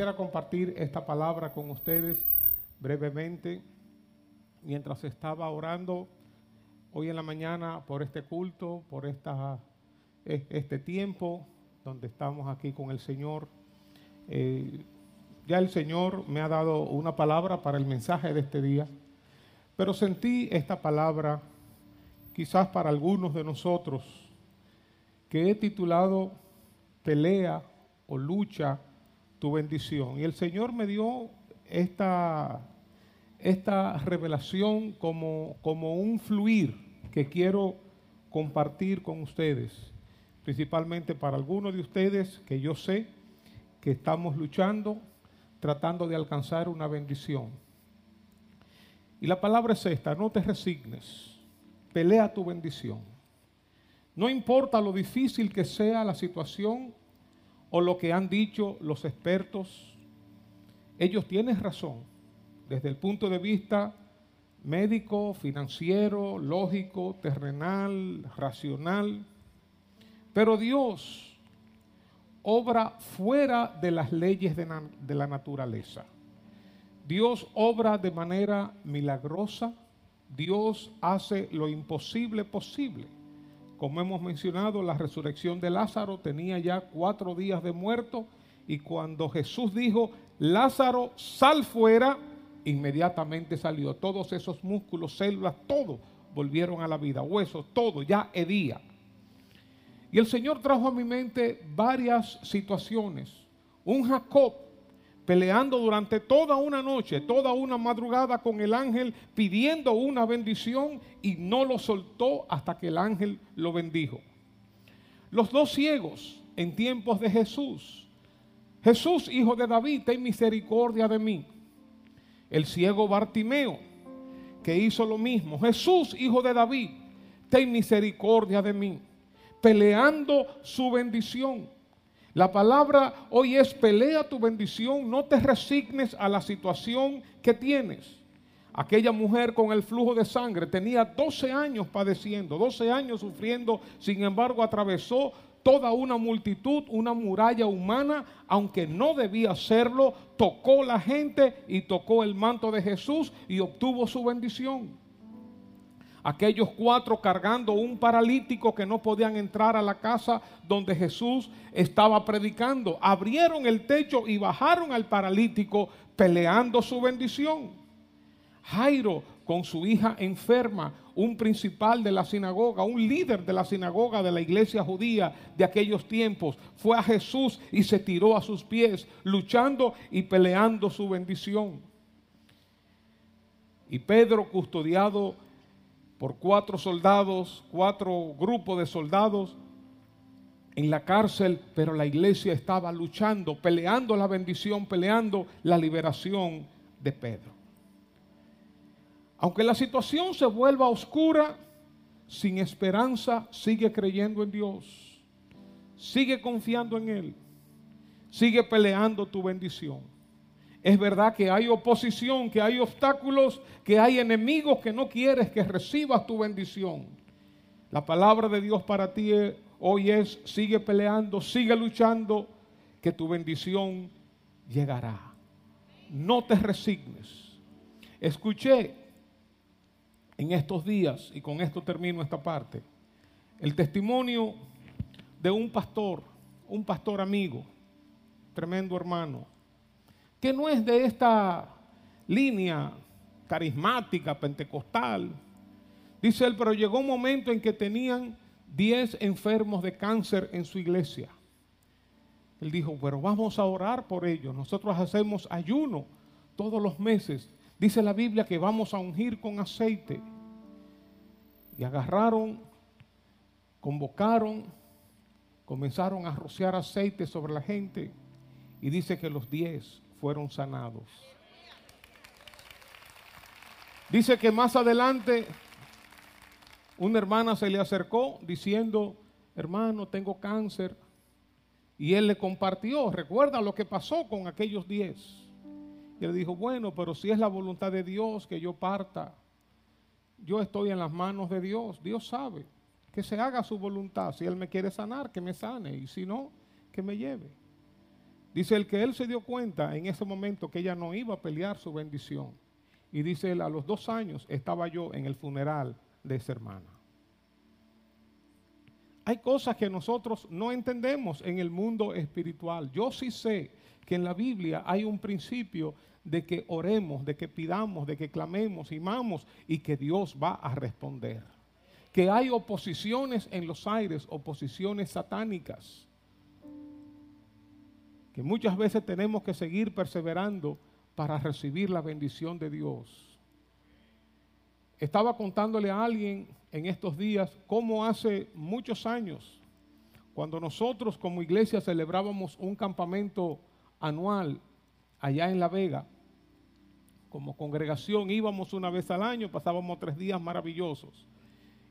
quisiera compartir esta palabra con ustedes brevemente. Mientras estaba orando hoy en la mañana por este culto, por esta, este tiempo donde estamos aquí con el Señor, eh, ya el Señor me ha dado una palabra para el mensaje de este día, pero sentí esta palabra quizás para algunos de nosotros que he titulado Pelea o lucha tu bendición. Y el Señor me dio esta, esta revelación como, como un fluir que quiero compartir con ustedes, principalmente para algunos de ustedes que yo sé que estamos luchando, tratando de alcanzar una bendición. Y la palabra es esta, no te resignes, pelea tu bendición. No importa lo difícil que sea la situación o lo que han dicho los expertos, ellos tienen razón desde el punto de vista médico, financiero, lógico, terrenal, racional. Pero Dios obra fuera de las leyes de, de, la naturaleza. Dios obra de manera milagrosa. Dios hace lo imposible posible. Como hemos mencionado, la resurrección de Lázaro tenía ya cuatro días de muerto y cuando Jesús dijo, Lázaro, sal fuera, inmediatamente salió. Todos esos músculos, células, todo volvieron a la vida, huesos, todo, ya hedía. Y el Señor trajo a mi mente varias situaciones. Un Jacob peleando durante toda una noche, toda una madrugada con el ángel, pidiendo una bendición y no lo soltó hasta que el ángel lo bendijo. Los dos ciegos en tiempos de Jesús. Jesús, hijo de David, ten misericordia de mí. El ciego Bartimeo, que hizo lo mismo. Jesús, hijo de David, ten misericordia de mí. Peleando su bendición. La palabra hoy es pelea tu bendición, no te resignes a la situación que tienes. Aquella mujer con el flujo de sangre tenía 12 años padeciendo, 12 años sufriendo, sin embargo atravesó toda una multitud, una muralla humana, aunque no debía hacerlo, tocó la gente y tocó el manto de Jesús y obtuvo su bendición aquellos cuatro cargando un paralítico que no podían entrar a la casa donde Jesús estaba predicando. Abrieron el techo y bajaron al paralítico peleando su bendición. Jairo con su hija enferma, un principal de la sinagoga, un líder de la sinagoga de la iglesia judía de aquellos tiempos, fue a Jesús y se tiró a sus pies, luchando y peleando su bendición. Y Pedro, custodiado por cuatro soldados, cuatro grupos de soldados en la cárcel, pero la iglesia estaba luchando, peleando la bendición, peleando la liberación de Pedro. Aunque la situación se vuelva oscura, sin esperanza, sigue creyendo en Dios, sigue confiando en Él, sigue peleando tu bendición. Es verdad que hay oposición, que hay obstáculos, que hay enemigos que no quieres que recibas tu bendición. La palabra de Dios para ti hoy es, sigue peleando, sigue luchando, que tu bendición llegará. No te resignes. Escuché en estos días, y con esto termino esta parte, el testimonio de un pastor, un pastor amigo, tremendo hermano, que no es de esta línea carismática, pentecostal. Dice él, pero llegó un momento en que tenían 10 enfermos de cáncer en su iglesia. Él dijo, pero vamos a orar por ellos. Nosotros hacemos ayuno todos los meses. Dice la Biblia que vamos a ungir con aceite. Y agarraron, convocaron, comenzaron a rociar aceite sobre la gente. Y dice que los 10 fueron sanados. Dice que más adelante una hermana se le acercó diciendo, hermano, tengo cáncer. Y él le compartió, recuerda lo que pasó con aquellos diez. Y él dijo, bueno, pero si es la voluntad de Dios que yo parta, yo estoy en las manos de Dios. Dios sabe que se haga su voluntad. Si Él me quiere sanar, que me sane. Y si no, que me lleve. Dice el que él se dio cuenta en ese momento que ella no iba a pelear su bendición. Y dice él, a los dos años estaba yo en el funeral de esa hermana. Hay cosas que nosotros no entendemos en el mundo espiritual. Yo sí sé que en la Biblia hay un principio de que oremos, de que pidamos, de que clamemos, imamos y que Dios va a responder. Que hay oposiciones en los aires, oposiciones satánicas que muchas veces tenemos que seguir perseverando para recibir la bendición de Dios. Estaba contándole a alguien en estos días cómo hace muchos años, cuando nosotros como iglesia celebrábamos un campamento anual allá en La Vega, como congregación íbamos una vez al año, pasábamos tres días maravillosos.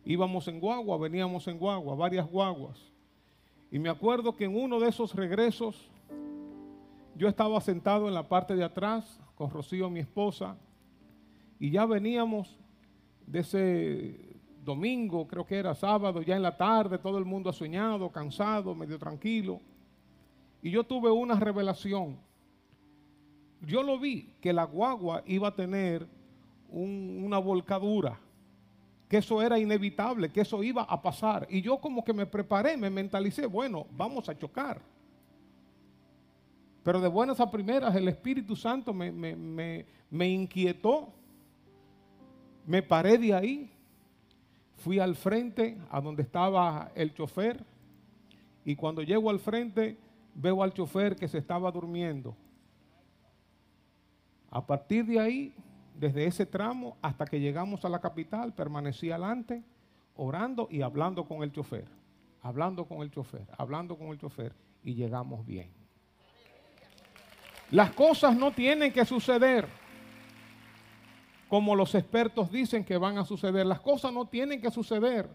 Íbamos en guagua, veníamos en guagua, varias guaguas. Y me acuerdo que en uno de esos regresos yo estaba sentado en la parte de atrás con Rocío, mi esposa, y ya veníamos de ese domingo, creo que era sábado, ya en la tarde, todo el mundo soñado, cansado, medio tranquilo. Y yo tuve una revelación. Yo lo vi, que la guagua iba a tener una volcadura, que eso era inevitable, que eso iba a pasar. Y yo como que me preparé, me mentalicé, bueno, vamos a chocar. Pero de buenas a primeras el Espíritu Santo me, inquietó. Me paré de ahí. Fui al frente, a donde estaba el chofer. Y cuando llego al frente, veo al chofer que se estaba durmiendo. A partir de ahí, desde ese tramo hasta que llegamos a la capital, permanecí adelante, orando y hablando con el chofer. Hablando con el chofer, hablando con el chofer. Y llegamos bien. Las cosas no tienen que suceder como los expertos dicen que van a suceder. Las cosas no tienen que suceder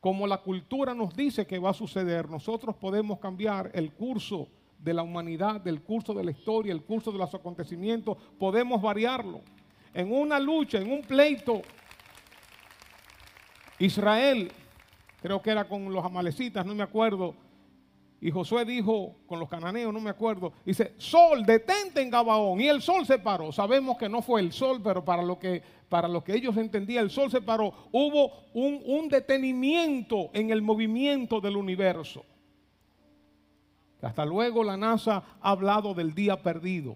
como la cultura nos dice que va a suceder. Nosotros podemos cambiar el curso de la humanidad, el curso de la historia, el curso de los acontecimientos. Podemos variarlo. En una lucha, en un pleito, Israel, creo que era con los amalecitas, no me acuerdo, y Josué dijo con los cananeos, no me acuerdo, dice, sol, detente en Gabaón. Y el sol se paró. Sabemos que no fue el sol, pero para lo que, para lo que ellos entendían, el sol se paró. Hubo un, un detenimiento en el movimiento del universo. Hasta luego la NASA ha hablado del día perdido.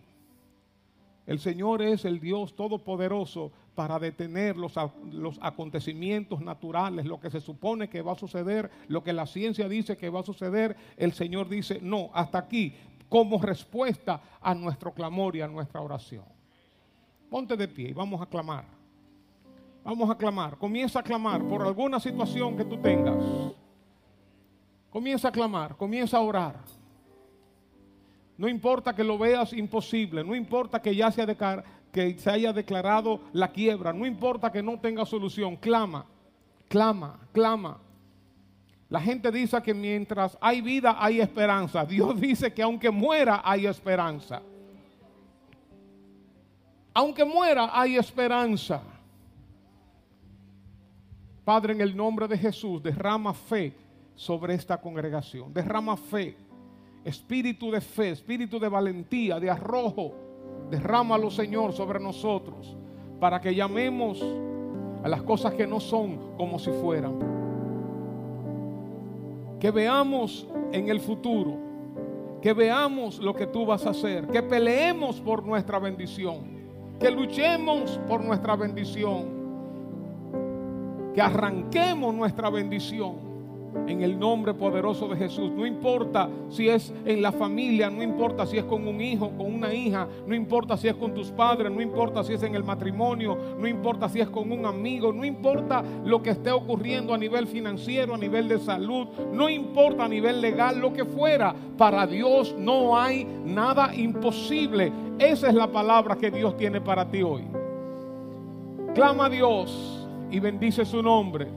El Señor es el Dios todopoderoso para detener los, los, acontecimientos naturales, lo que se supone que va a suceder, lo que la ciencia dice que va a suceder, el Señor dice, no, hasta aquí, como respuesta a nuestro clamor y a nuestra oración. Ponte de pie y vamos a clamar. Vamos a clamar. Comienza a clamar por alguna situación que tú tengas. Comienza a clamar, comienza a orar. No importa que lo veas imposible, no importa que ya sea que se haya declarado la quiebra, no importa que no tenga solución, clama, clama, clama. La gente dice que mientras hay vida hay esperanza. Dios dice que aunque muera hay esperanza. Aunque muera hay esperanza. Padre, en el nombre de Jesús, derrama fe sobre esta congregación. Derrama fe espíritu de fe, espíritu de valentía, de arrojo, derrámalo Señor sobre nosotros para que llamemos a las cosas que no son como si fueran. Que veamos en el futuro, que veamos lo que tú vas a hacer, que peleemos por nuestra bendición, que luchemos por nuestra bendición, que arranquemos nuestra bendición en el nombre poderoso de Jesús. No importa si es en la familia, no importa si es con un hijo, con una hija, no importa si es con tus padres, no importa si es en el matrimonio, no importa si es con un amigo, no importa lo que esté ocurriendo a nivel financiero, a nivel de salud, no importa a nivel legal, lo que fuera. Para Dios no hay nada imposible. Esa es la palabra que Dios tiene para ti hoy. Clama a Dios y bendice su nombre.